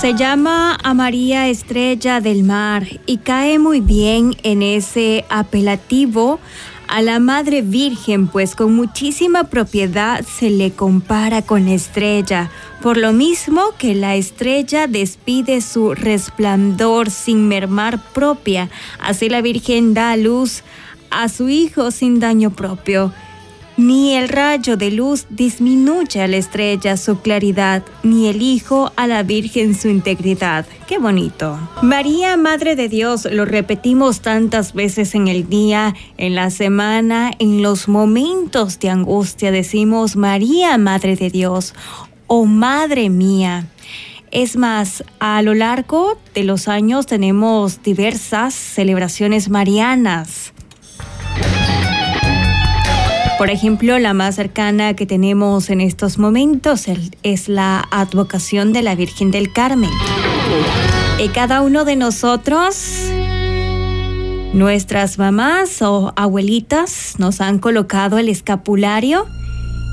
Se llama a María Estrella del Mar y cae muy bien en ese apelativo a la Madre Virgen, pues con muchísima propiedad se le compara con estrella, por lo mismo que la estrella despide su resplandor sin mermar propia, así la Virgen da luz a su Hijo sin daño propio. Ni el rayo de luz disminuye a la estrella su claridad, ni el Hijo a la Virgen su integridad. Qué bonito. María, Madre de Dios, lo repetimos tantas veces en el día, en la semana, en los momentos de angustia. Decimos, María, Madre de Dios, o Madre mía. Es más, a lo largo de los años tenemos diversas celebraciones marianas. Por ejemplo, la más cercana que tenemos en estos momentos es la advocación de la Virgen del Carmen. Y cada uno de nosotros, nuestras mamás o abuelitas, nos han colocado el escapulario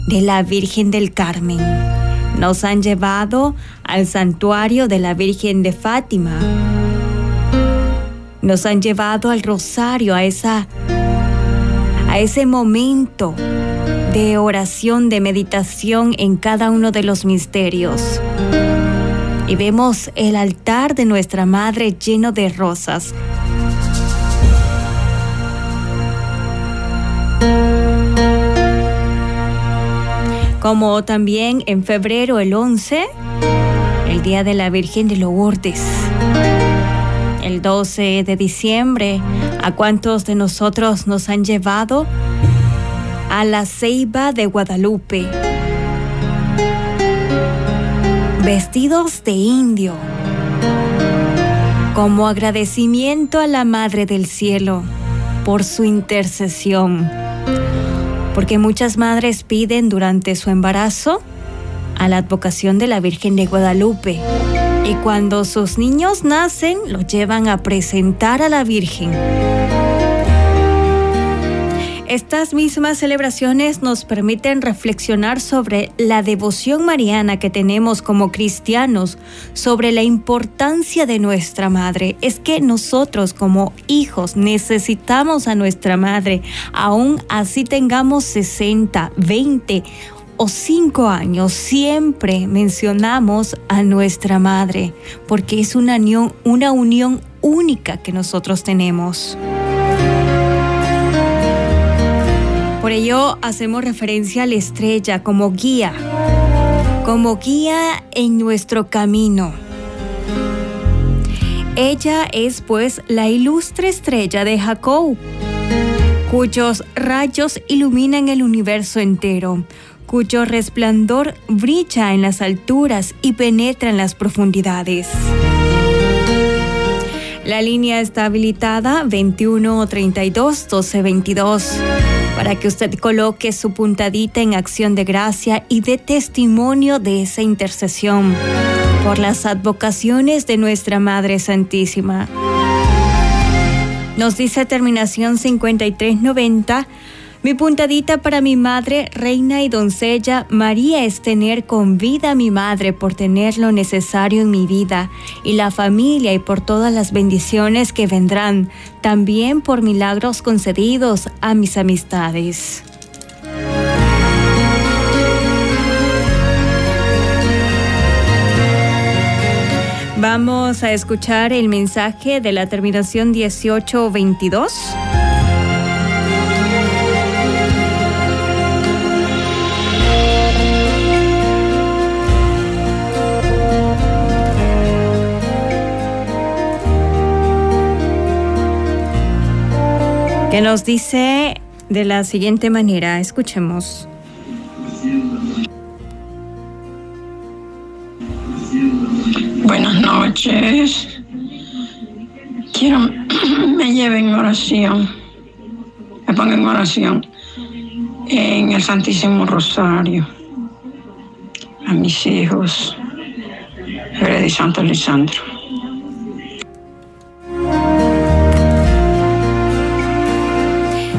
de la Virgen del Carmen. Nos han llevado al santuario de la Virgen de Fátima. Nos han llevado al rosario, a esa a ese momento de oración, de meditación en cada uno de los misterios. Y vemos el altar de nuestra Madre lleno de rosas. Como también en febrero el 11, el Día de la Virgen de Lourdes el 12 de diciembre, a cuántos de nosotros nos han llevado a la ceiba de Guadalupe, vestidos de indio, como agradecimiento a la Madre del Cielo por su intercesión, porque muchas madres piden durante su embarazo a la advocación de la Virgen de Guadalupe y cuando sus niños nacen, los llevan a presentar a la Virgen. Estas mismas celebraciones nos permiten reflexionar sobre la devoción mariana que tenemos como cristianos, sobre la importancia de nuestra madre. Es que nosotros como hijos necesitamos a nuestra madre, aún así tengamos 60, 20 o cinco años siempre mencionamos a nuestra madre porque es una unión, una unión única que nosotros tenemos. Por ello hacemos referencia a la estrella como guía, como guía en nuestro camino. Ella es pues la ilustre estrella de Jacob, cuyos rayos iluminan el universo entero cuyo resplandor brilla en las alturas y penetra en las profundidades. La línea está habilitada 21 32 12 22 para que usted coloque su puntadita en acción de gracia y dé testimonio de esa intercesión por las advocaciones de nuestra Madre Santísima. Nos dice terminación 5390 mi puntadita para mi madre, reina y doncella, María es tener con vida a mi madre por tener lo necesario en mi vida y la familia y por todas las bendiciones que vendrán, también por milagros concedidos a mis amistades. Vamos a escuchar el mensaje de la terminación 1822. Que nos dice de la siguiente manera, escuchemos. Buenas noches. Quiero me lleven en oración, me pongan en oración en el Santísimo Rosario a mis hijos, Freddy Santo Lisandro.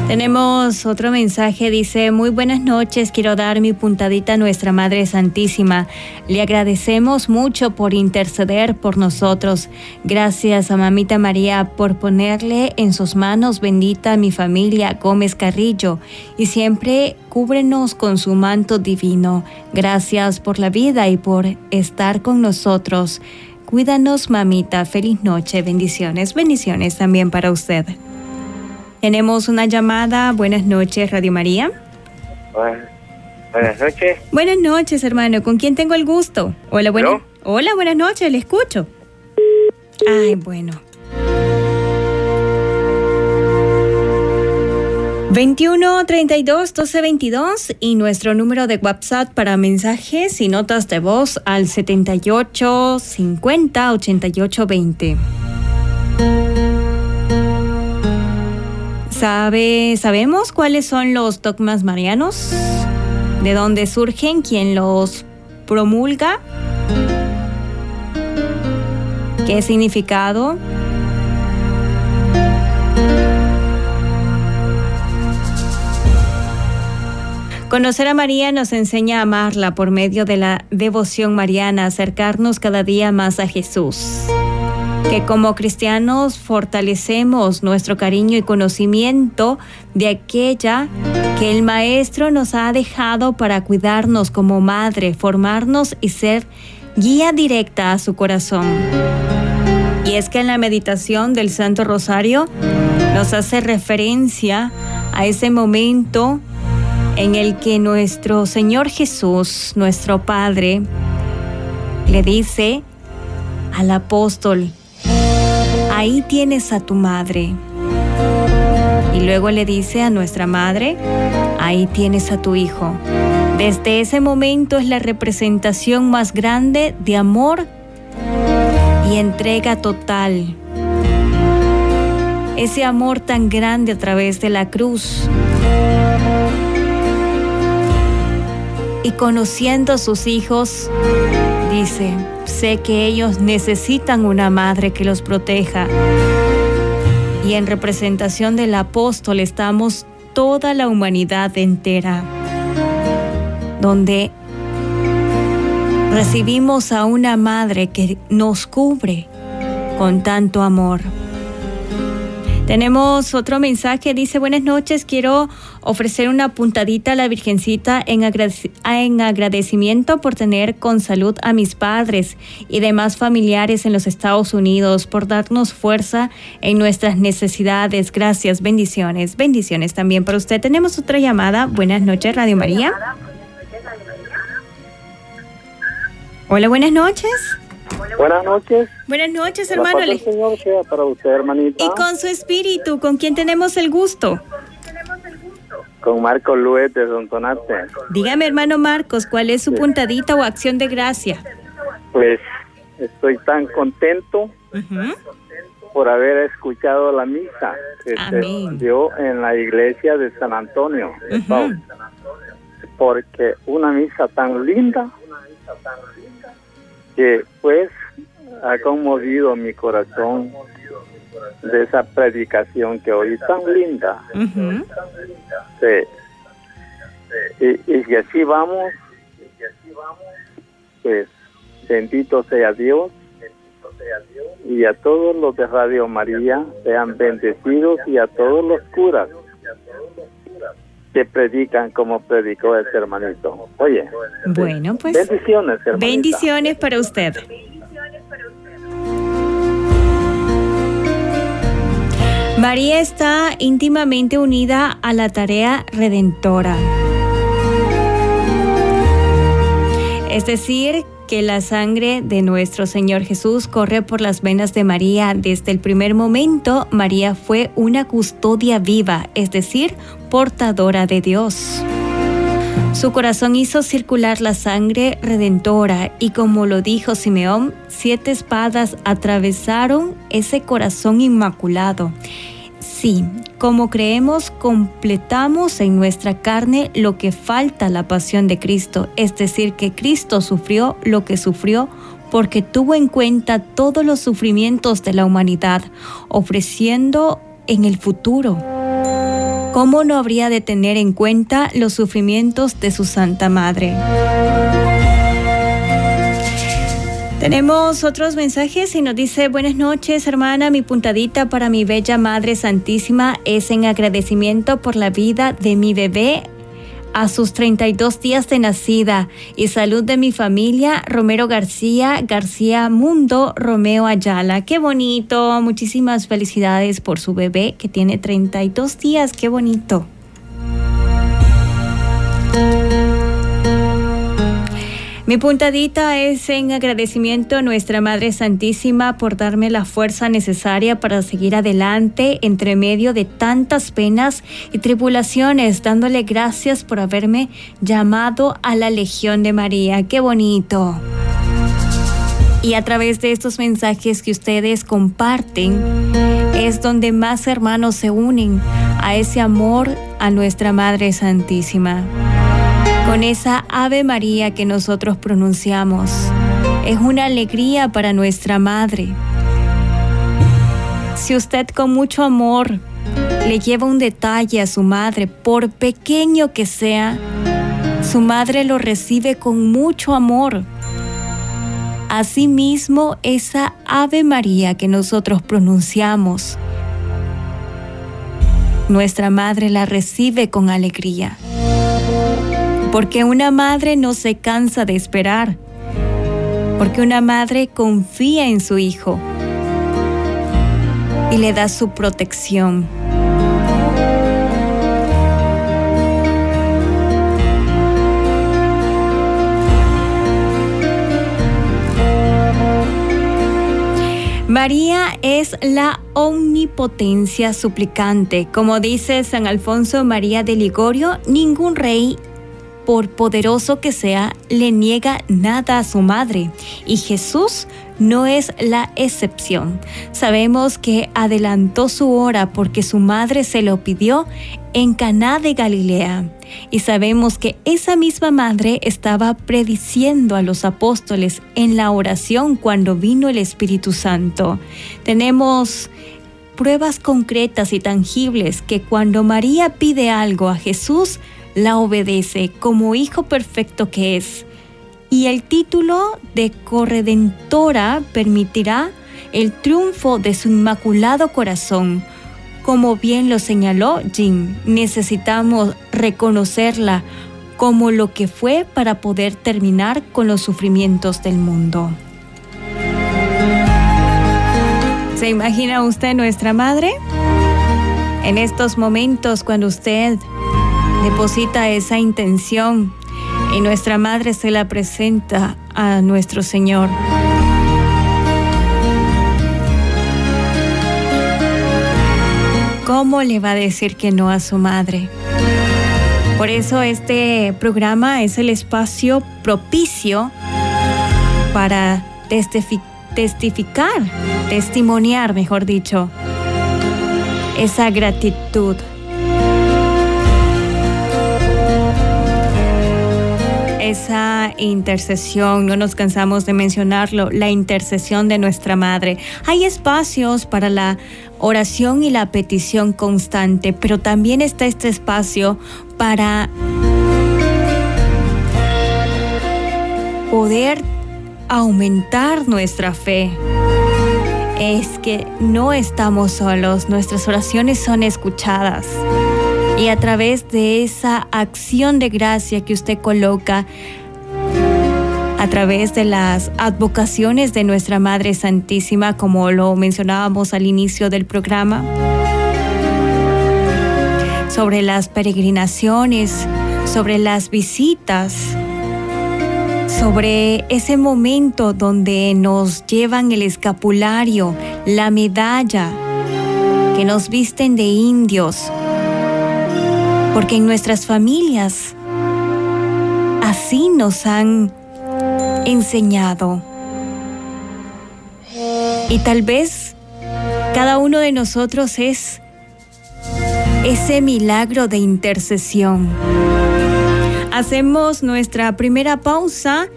Tenemos otro mensaje, dice, muy buenas noches, quiero dar mi puntadita a nuestra Madre Santísima. Le agradecemos mucho por interceder por nosotros. Gracias a Mamita María por ponerle en sus manos bendita a mi familia Gómez Carrillo y siempre cúbrenos con su manto divino. Gracias por la vida y por estar con nosotros. Cuídanos, mamita. Feliz noche. Bendiciones. Bendiciones también para usted. Tenemos una llamada. Buenas noches, Radio María. buenas noches. Buenas noches, hermano. ¿Con quién tengo el gusto? Hola, buenas. Hola, buenas noches. Le escucho. Ay, bueno. 21 32 12 22 y nuestro número de WhatsApp para mensajes y notas de voz al 78 50 88 20. ¿Sabe, ¿Sabemos cuáles son los dogmas marianos? ¿De dónde surgen? ¿Quién los promulga? ¿Qué significado? Conocer a María nos enseña a amarla por medio de la devoción mariana, acercarnos cada día más a Jesús que como cristianos fortalecemos nuestro cariño y conocimiento de aquella que el Maestro nos ha dejado para cuidarnos como madre, formarnos y ser guía directa a su corazón. Y es que en la meditación del Santo Rosario nos hace referencia a ese momento en el que nuestro Señor Jesús, nuestro Padre, le dice al apóstol, ahí tienes a tu madre. Y luego le dice a nuestra madre, ahí tienes a tu hijo. Desde ese momento es la representación más grande de amor y entrega total. Ese amor tan grande a través de la cruz. Y conociendo a sus hijos, dice, sé que ellos necesitan una madre que los proteja. Y en representación del apóstol estamos toda la humanidad entera, donde recibimos a una madre que nos cubre con tanto amor. Tenemos otro mensaje, dice buenas noches, quiero ofrecer una puntadita a la Virgencita en, en, agradecimiento por tener con salud a mis padres y demás familiares en los Estados Unidos, por darnos fuerza en nuestras necesidades. Gracias, bendiciones, bendiciones también para usted. Tenemos otra llamada. Buenas noches, Radio María. Hola, buenas noches. Buenas noches. Buenas noches, hermano. Señor sea para usted, hermanita. Y con su espíritu, ¿con quién tenemos el gusto? Con Marcos Luet de Don Tonate. Dígame, hermano Marcos, ¿cuál es su puntadita o acción de gracia? Pues estoy tan contento por haber escuchado la misa que se dio en la iglesia de San Antonio, porque una misa tan linda que pues ha conmovido mi corazón de esa predicación que hoy tan linda. sí. Y, y, así vamos, pues bendito sea Dios y a todos los de Radio María sean bendecidos y a todos los curas que predican como predicó ese hermanito. Oye. Bueno, pues. Bendiciones, Bendiciones para usted. María está íntimamente unida a la tarea redentora. Es decir, que la sangre de nuestro Señor Jesús corre por las venas de María. Desde el primer momento, María fue una custodia viva, es decir, portadora de Dios. Su corazón hizo circular la sangre redentora y como lo dijo Simeón, siete espadas atravesaron ese corazón inmaculado. Sí, como creemos, completamos en nuestra carne lo que falta la pasión de Cristo, es decir, que Cristo sufrió lo que sufrió porque tuvo en cuenta todos los sufrimientos de la humanidad, ofreciendo en el futuro ¿cómo no habría de tener en cuenta los sufrimientos de su Santa Madre? Tenemos otros mensajes y nos dice, buenas noches hermana, mi puntadita para mi bella Madre Santísima es en agradecimiento por la vida de mi bebé a sus 32 días de nacida y salud de mi familia, Romero García, García Mundo, Romeo Ayala. Qué bonito, muchísimas felicidades por su bebé que tiene 32 días, qué bonito. Mi puntadita es en agradecimiento a nuestra Madre Santísima por darme la fuerza necesaria para seguir adelante entre medio de tantas penas y tribulaciones, dándole gracias por haberme llamado a la Legión de María. ¡Qué bonito! Y a través de estos mensajes que ustedes comparten es donde más hermanos se unen a ese amor a nuestra Madre Santísima con esa Ave María que nosotros pronunciamos. Es una alegría para nuestra Madre. Si usted con mucho amor le lleva un detalle a su madre, por pequeño que sea, su madre lo recibe con mucho amor. Asimismo, esa Ave María que nosotros pronunciamos, nuestra madre la recibe con alegría porque una madre no se cansa de esperar, porque una madre confía en su hijo y le da su protección. María es la omnipotencia suplicante. Como dice San Alfonso María de Ligorio, ningún rey por poderoso que sea, le niega nada a su madre. Y Jesús no es la excepción. Sabemos que adelantó su hora porque su madre se lo pidió en Caná de Galilea. Y sabemos que esa misma madre estaba prediciendo a los apóstoles en la oración cuando vino el Espíritu Santo. Tenemos pruebas concretas y tangibles que cuando María pide algo a Jesús, la obedece como hijo perfecto que es. Y el título de corredentora permitirá el triunfo de su inmaculado corazón. Como bien lo señaló Jim, necesitamos reconocerla como lo que fue para poder terminar con los sufrimientos del mundo. ¿Se imagina usted nuestra madre? En estos momentos cuando usted deposita esa intención y nuestra madre se la presenta a nuestro Señor. ¿Cómo le va a decir que no a su madre? Por eso este programa es el espacio propicio para testificar, testimoniar, mejor dicho, esa gratitud esa intercesión, no nos cansamos de mencionarlo, la intercesión de nuestra Madre. Hay espacios para la oración y la petición constante, pero también está este espacio para poder aumentar nuestra fe. Es que no estamos solos, nuestras oraciones son escuchadas. Y a través de esa acción de gracia que usted coloca, a través de las advocaciones de nuestra Madre Santísima, como lo mencionábamos al inicio del programa, sobre las peregrinaciones, sobre las visitas, sobre ese momento donde nos llevan el escapulario, la medalla, que nos visten de indios, porque en nuestras familias así nos han enseñado. Y tal vez cada uno de nosotros es ese milagro de intercesión. Hacemos nuestra primera pausa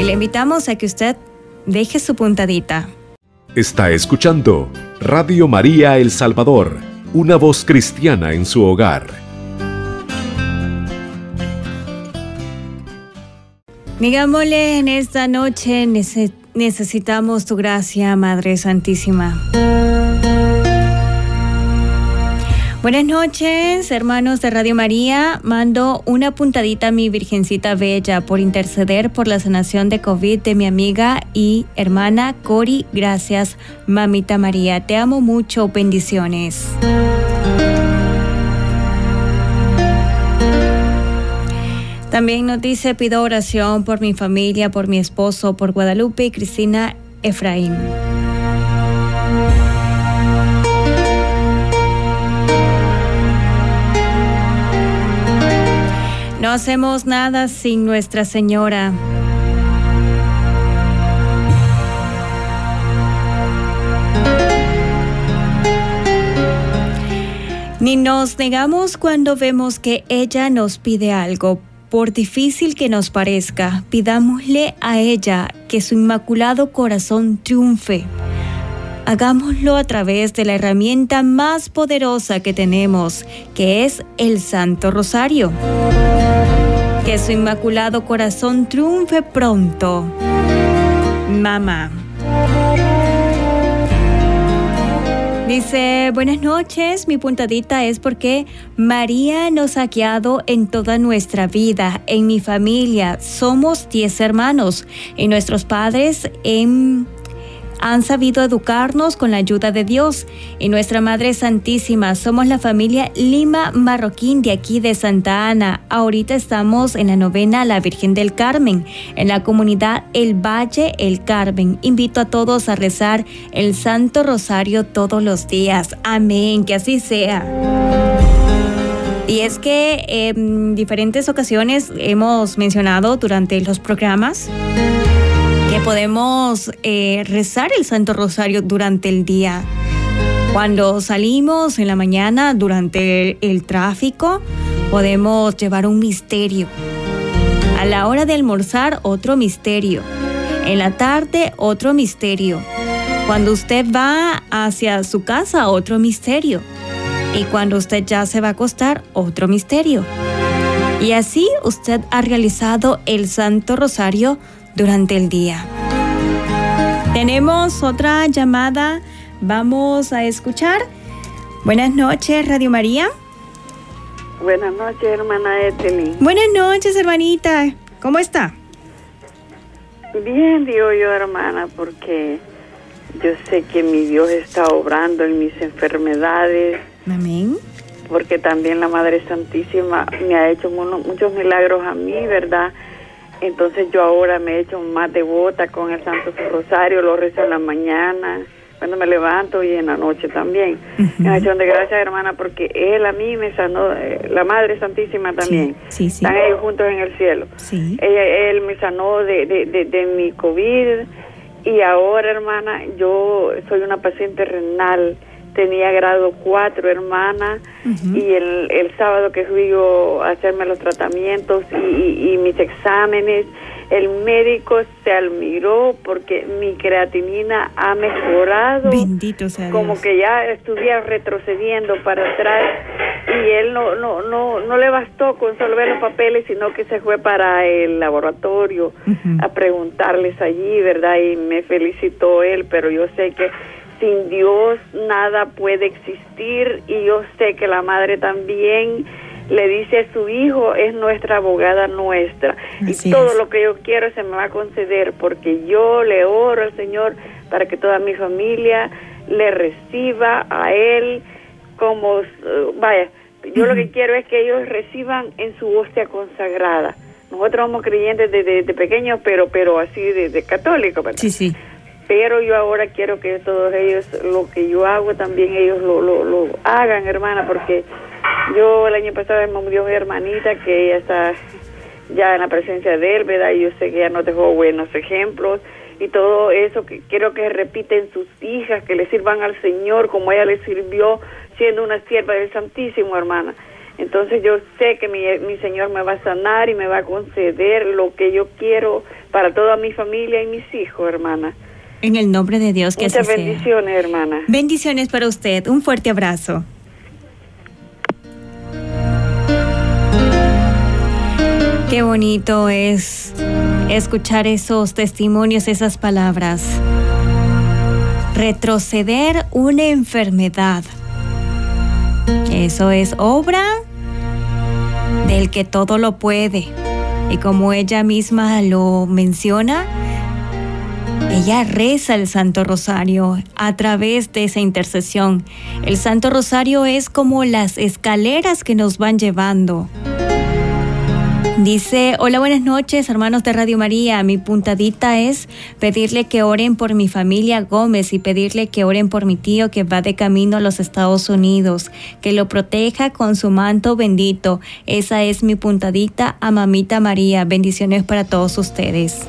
y le invitamos a que usted deje su puntadita. Está escuchando Radio María El Salvador una voz cristiana en su hogar. Digámosle en esta noche, necesitamos tu gracia, Madre Santísima. Buenas noches, hermanos de Radio María. Mando una puntadita a mi Virgencita Bella por interceder por la sanación de COVID de mi amiga y hermana Cori. Gracias, mamita María. Te amo mucho. Bendiciones. También nos dice, pido oración por mi familia, por mi esposo, por Guadalupe y Cristina Efraín. No hacemos nada sin Nuestra Señora. Ni nos negamos cuando vemos que ella nos pide algo. Por difícil que nos parezca, pidámosle a ella que su inmaculado corazón triunfe. Hagámoslo a través de la herramienta más poderosa que tenemos, que es el Santo Rosario. Que su inmaculado corazón triunfe pronto. Mamá. Dice, buenas noches, mi puntadita es porque María nos ha guiado en toda nuestra vida, en mi familia. Somos diez hermanos y nuestros padres en han sabido educarnos con la ayuda de Dios. Y nuestra Madre Santísima, somos la familia Lima Marroquín de aquí de Santa Ana. Ahorita estamos en la novena La Virgen del Carmen, en la comunidad El Valle El Carmen. Invito a todos a rezar el Santo Rosario todos los días. Amén, que así sea. Y es que en diferentes ocasiones hemos mencionado durante los programas podemos eh, rezar el Santo Rosario durante el día. Cuando salimos en la mañana durante el, tráfico, podemos llevar un misterio. A la hora de almorzar, otro misterio. En la tarde, otro misterio. Cuando usted va hacia su casa, otro misterio. Y cuando usted ya se va a acostar, otro misterio. Y así usted ha realizado el Santo Rosario durante el día. Tenemos otra llamada, vamos a escuchar. Buenas noches, Radio María. Buenas noches, hermana Eteli. Buenas noches, hermanita. ¿Cómo está? Bien, digo yo, hermana, porque yo sé que mi Dios está obrando en mis enfermedades. Amén. Porque también la Madre Santísima me ha hecho muchos milagros a mí, ¿verdad? Entonces yo ahora me he hecho más devota con el Santo Rosario, lo rezo en la mañana, cuando me levanto y en la noche también. En acción de gracias, hermana, porque Él a mí me sanó, eh, la Madre Santísima también. Sí, sí, Están ellos juntos en el cielo. Sí. Ella, él me sanó de, de, de, mi COVID y ahora, hermana, yo soy una paciente renal tenía grado 4, hermana, y el, el sábado que fui yo a hacerme los tratamientos y, y, mis exámenes, el médico se admiró porque mi creatinina ha mejorado. Bendito sea Como que ya estuviera retrocediendo para atrás y él no, no, no, no le bastó con solo ver los papeles, sino que se fue para el laboratorio a preguntarles allí, ¿verdad? Y me felicitó él, pero yo sé que sin Dios nada puede existir y yo sé que la madre también le dice a su hijo es nuestra abogada nuestra y todo lo que yo quiero se me va a conceder porque yo le oro al Señor para que toda mi familia le reciba a él como vaya yo lo que quiero es que ellos reciban en su hostia consagrada. Nosotros somos creyentes de, pequeños pero pero así de, de católicos sí sí pero yo ahora quiero que todos ellos, lo que yo hago, también ellos lo, lo, lo hagan, hermana, porque yo el año pasado me murió mi hermanita, que ella está ya en la presencia de él, ¿verdad? Y yo sé que ella nos dejó buenos ejemplos y todo eso que quiero que repiten sus hijas, que le sirvan al Señor como ella le sirvió siendo una sierva del Santísimo, hermana. Entonces yo sé que mi, mi Señor me va a sanar y me va a conceder lo que yo quiero para toda mi familia y mis hijos, hermana. En el nombre de Dios que Muchas así bendiciones, sea. hermana. Bendiciones para usted. Un fuerte abrazo. Qué bonito es escuchar esos testimonios, esas palabras. Retroceder una enfermedad. Eso es obra del que todo lo puede. Y como ella misma lo menciona, ella reza el Santo Rosario a través de esa intercesión. El Santo Rosario es como las escaleras que nos van llevando. Dice, hola, buenas noches, hermanos de Radio María. Mi puntadita es pedirle que oren por mi familia Gómez y pedirle que oren por mi tío que va de camino a los Estados Unidos, que lo proteja con su manto bendito. Esa es mi puntadita a Mamita María. Bendiciones para todos ustedes.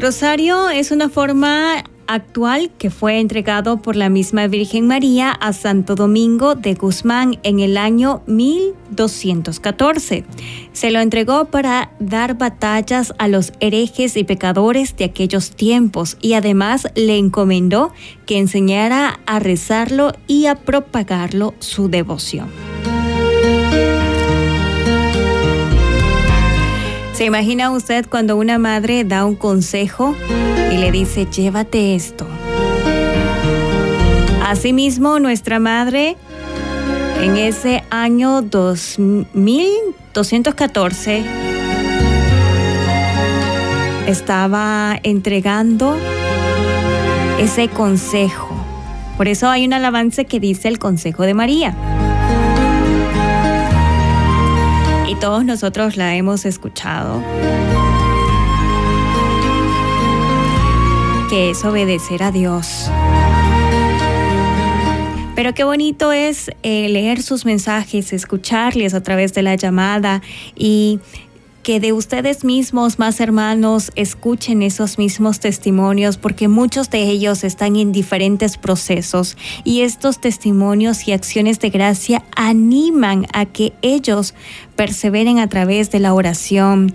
Rosario es una forma actual que fue entregado por la misma Virgen María a Santo Domingo de Guzmán en el año 1214. Se lo entregó para dar batallas a los herejes y pecadores de aquellos tiempos y además le encomendó que enseñara a rezarlo y a propagarlo su devoción. ¿Se imagina usted cuando una madre da un consejo y le dice, llévate esto? Asimismo, nuestra madre en ese año 2214 estaba entregando ese consejo. Por eso hay un alabanza que dice el consejo de María. Todos nosotros la hemos escuchado, que es obedecer a Dios. Pero qué bonito es eh, leer sus mensajes, escucharles a través de la llamada y que de ustedes mismos, más hermanos, escuchen esos mismos testimonios, porque muchos de ellos están en diferentes procesos y estos testimonios y acciones de gracia animan a que ellos perseveren a través de la oración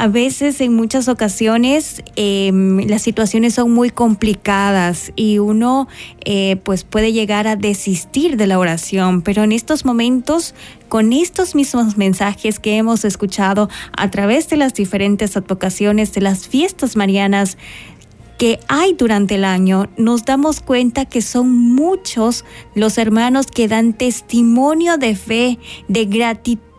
a veces, en muchas ocasiones, em, las situaciones son muy complicadas y uno eh, pues puede llegar a desistir de la oración, pero en estos momentos, con estos mismos mensajes que hemos escuchado a través de las diferentes advocaciones de las fiestas marianas, que hay durante el año, nos damos cuenta que son muchos los hermanos que dan testimonio de fe, de gratitud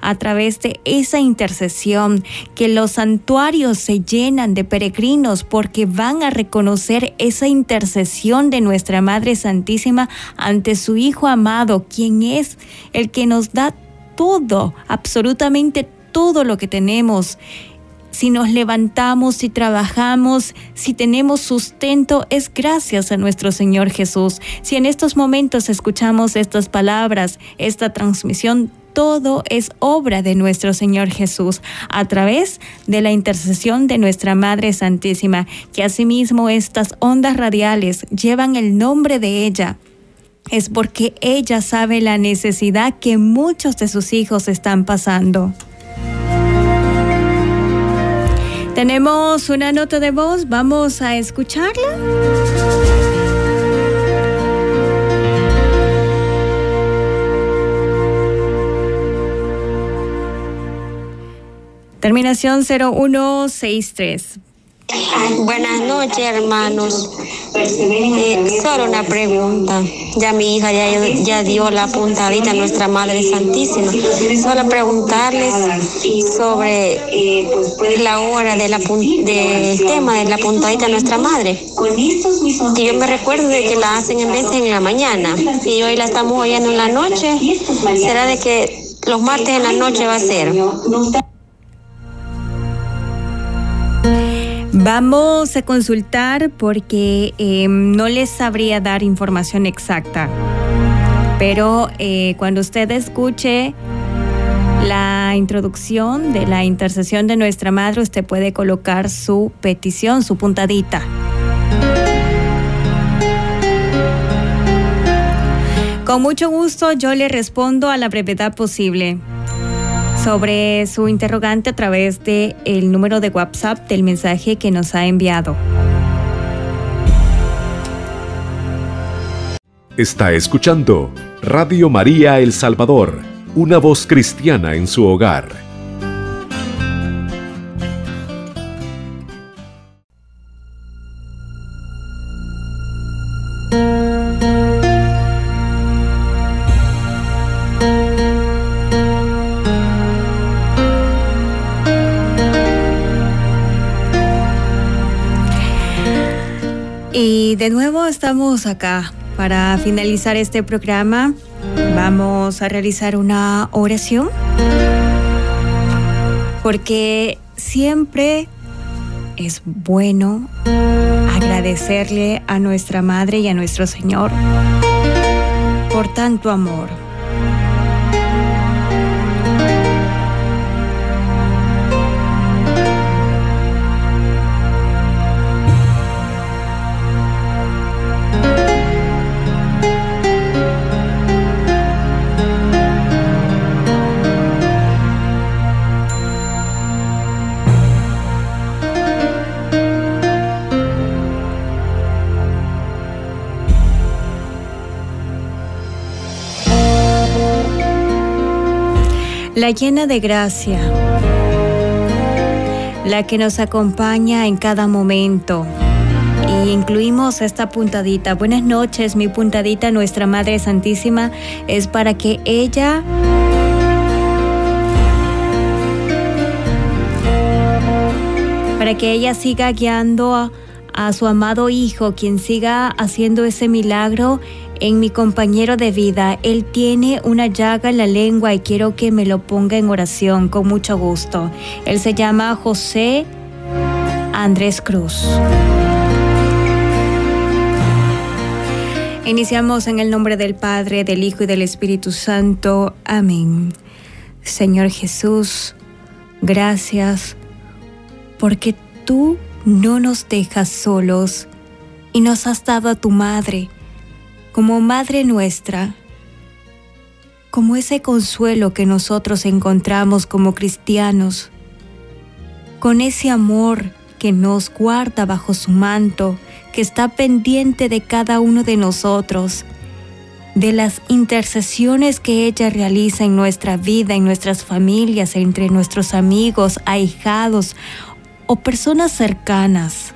a través de esa intercesión, que los santuarios se llenan de peregrinos porque van a reconocer esa intercesión de nuestra Madre Santísima ante su Hijo amado, quien es el que nos da todo, absolutamente todo lo que tenemos si nos levantamos, si trabajamos, si tenemos sustento, es gracias a nuestro Señor Jesús. Si en estos momentos escuchamos estas palabras, esta transmisión, todo es obra de nuestro Señor Jesús a través de la intercesión de nuestra Madre Santísima, que asimismo estas ondas radiales llevan el nombre de ella es porque ella sabe la necesidad que muchos de sus hijos están pasando. Tenemos una nota de voz, vamos a escucharla. Terminación 0163. Buenas noches, hermanos. Eh, solo una pregunta. Ya mi hija ya, ya dio la puntadita a nuestra Madre Santísima. Solo preguntarles sobre la hora del tema de la puntadita a nuestra Madre. Que yo me recuerdo de que la hacen en vez en la mañana y hoy la estamos oyendo en la noche. ¿Será de que los martes en la noche va a ser? Vamos a consultar porque em, no les sabría dar información exacta. Pero eh, cuando usted escuche la introducción de la intercesión de nuestra madre, usted puede colocar su petición, su puntadita. Con mucho gusto yo le respondo a la brevedad posible sobre su interrogante a través del el número de WhatsApp del mensaje que nos ha enviado. Está escuchando Radio María El Salvador, una voz cristiana en su hogar. De nuevo estamos acá para finalizar este programa. Vamos a realizar una oración porque siempre es bueno agradecerle a nuestra Madre y a nuestro Señor por tanto amor. La llena de gracia, la que nos acompaña en cada momento. Y incluimos esta puntadita. Buenas noches, mi puntadita, nuestra Madre Santísima, es para que ella para que ella siga guiando a, a, su amado Hijo, quien siga haciendo ese milagro en mi compañero de vida. Él tiene una llaga en la lengua y quiero que me lo ponga en oración con mucho gusto. Él se llama José Andrés Cruz. Iniciamos en el nombre del Padre, del Hijo y del Espíritu Santo. Amén. Señor Jesús, gracias porque tú no nos dejas solos y nos has dado a tu Madre como Madre nuestra, como ese consuelo que nosotros encontramos como cristianos, con ese amor que nos guarda bajo su manto, que está pendiente de cada uno de nosotros, de las intercesiones que ella realiza en nuestra vida, en nuestras familias, entre nuestros amigos, ahijados o personas cercanas.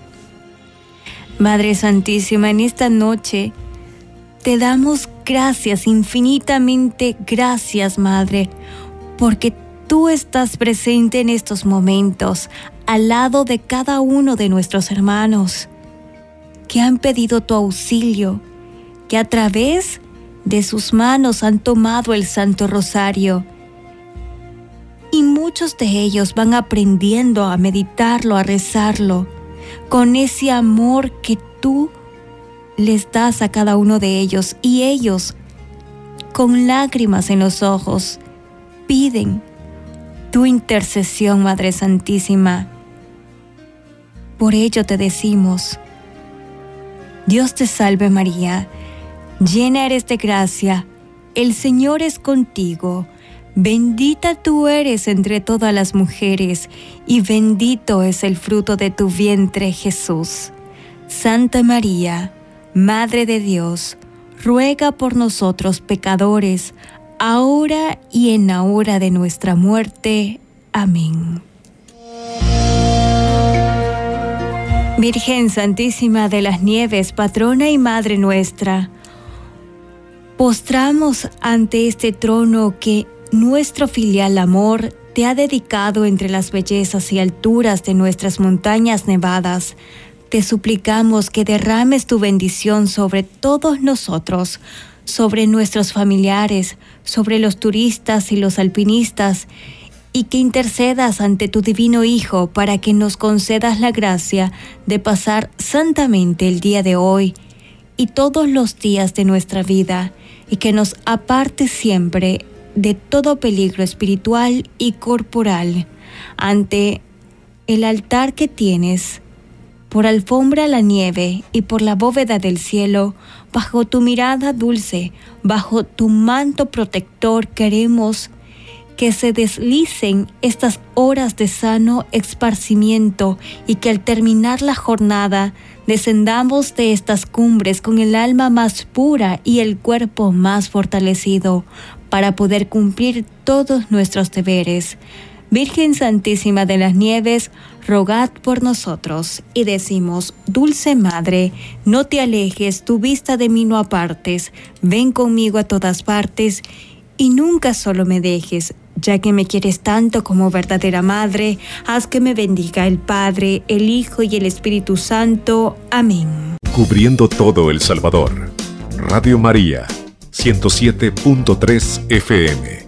Madre Santísima, en esta noche te damos gracias, infinitamente gracias, Madre, porque tú estás presente en estos momentos, al lado de cada uno de nuestros hermanos que han pedido tu auxilio, que a través de sus manos han tomado el Santo Rosario. Y muchos de ellos van aprendiendo a meditarlo, a rezarlo con ese amor que tú les das a cada uno de ellos y ellos, con lágrimas en los ojos, piden tu intercesión, Madre Santísima. Por ello te decimos, Dios te salve María, llena eres de gracia, el Señor es contigo Bendita tú eres entre todas las mujeres, y bendito es el fruto de tu vientre Jesús. Santa María, Madre de Dios, ruega por nosotros pecadores, ahora y en la hora de nuestra muerte. Amén. Virgen Santísima de las Nieves, patrona y Madre nuestra, postramos ante este trono que nuestro filial amor te ha dedicado entre las bellezas y alturas de nuestras montañas nevadas. Te suplicamos que derrames tu bendición sobre todos nosotros, sobre nuestros familiares, sobre los turistas y los alpinistas, y que intercedas ante tu divino Hijo para que nos concedas la gracia de pasar santamente el día de hoy y todos los días de nuestra vida, y que nos aparte siempre de todo peligro espiritual y corporal ante el altar que tienes, por alfombra la nieve y por la bóveda del cielo, bajo tu mirada dulce, bajo tu manto protector queremos que se deslicen estas horas de sano esparcimiento y que al terminar la jornada descendamos de estas cumbres con el alma más pura y el cuerpo más fortalecido para poder cumplir todos nuestros deberes. Virgen Santísima de las Nieves, rogad por nosotros. Y decimos, Dulce Madre, no te alejes, tu vista de mí no apartes, ven conmigo a todas partes y nunca solo me dejes, ya que me quieres tanto como verdadera Madre, haz que me bendiga el Padre, el Hijo y el Espíritu Santo. Amén. Cubriendo todo El Salvador. Radio María 107.3 FM.